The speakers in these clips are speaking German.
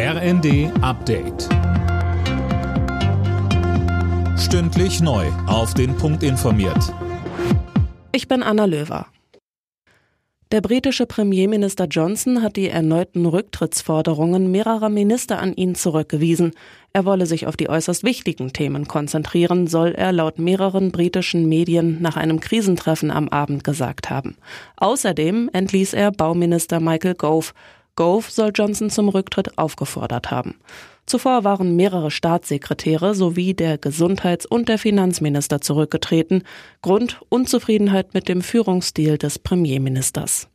RND Update. Stündlich neu. Auf den Punkt informiert. Ich bin Anna Löwer. Der britische Premierminister Johnson hat die erneuten Rücktrittsforderungen mehrerer Minister an ihn zurückgewiesen. Er wolle sich auf die äußerst wichtigen Themen konzentrieren, soll er laut mehreren britischen Medien nach einem Krisentreffen am Abend gesagt haben. Außerdem entließ er Bauminister Michael Gove. Gove soll Johnson zum Rücktritt aufgefordert haben. Zuvor waren mehrere Staatssekretäre sowie der Gesundheits- und der Finanzminister zurückgetreten. Grund Unzufriedenheit mit dem Führungsstil des Premierministers.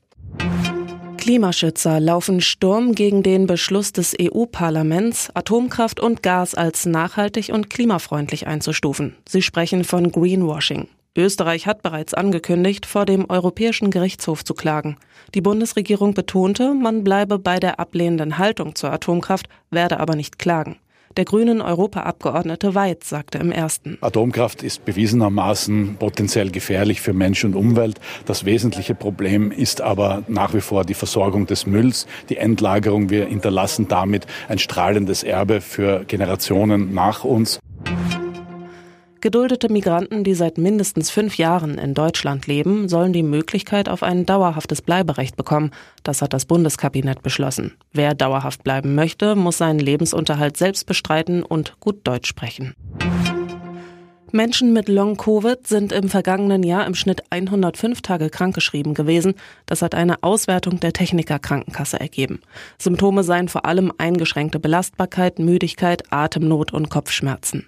Klimaschützer laufen Sturm gegen den Beschluss des EU-Parlaments, Atomkraft und Gas als nachhaltig und klimafreundlich einzustufen. Sie sprechen von Greenwashing. Österreich hat bereits angekündigt, vor dem Europäischen Gerichtshof zu klagen. Die Bundesregierung betonte, man bleibe bei der ablehnenden Haltung zur Atomkraft, werde aber nicht klagen. Der grünen Europaabgeordnete Weid sagte im ersten. Atomkraft ist bewiesenermaßen potenziell gefährlich für Mensch und Umwelt. Das wesentliche Problem ist aber nach wie vor die Versorgung des Mülls, die Endlagerung. Wir hinterlassen damit ein strahlendes Erbe für Generationen nach uns. Geduldete Migranten, die seit mindestens fünf Jahren in Deutschland leben, sollen die Möglichkeit auf ein dauerhaftes Bleiberecht bekommen. Das hat das Bundeskabinett beschlossen. Wer dauerhaft bleiben möchte, muss seinen Lebensunterhalt selbst bestreiten und gut Deutsch sprechen. Menschen mit Long-Covid sind im vergangenen Jahr im Schnitt 105 Tage krankgeschrieben gewesen. Das hat eine Auswertung der Techniker Krankenkasse ergeben. Symptome seien vor allem eingeschränkte Belastbarkeit, Müdigkeit, Atemnot und Kopfschmerzen.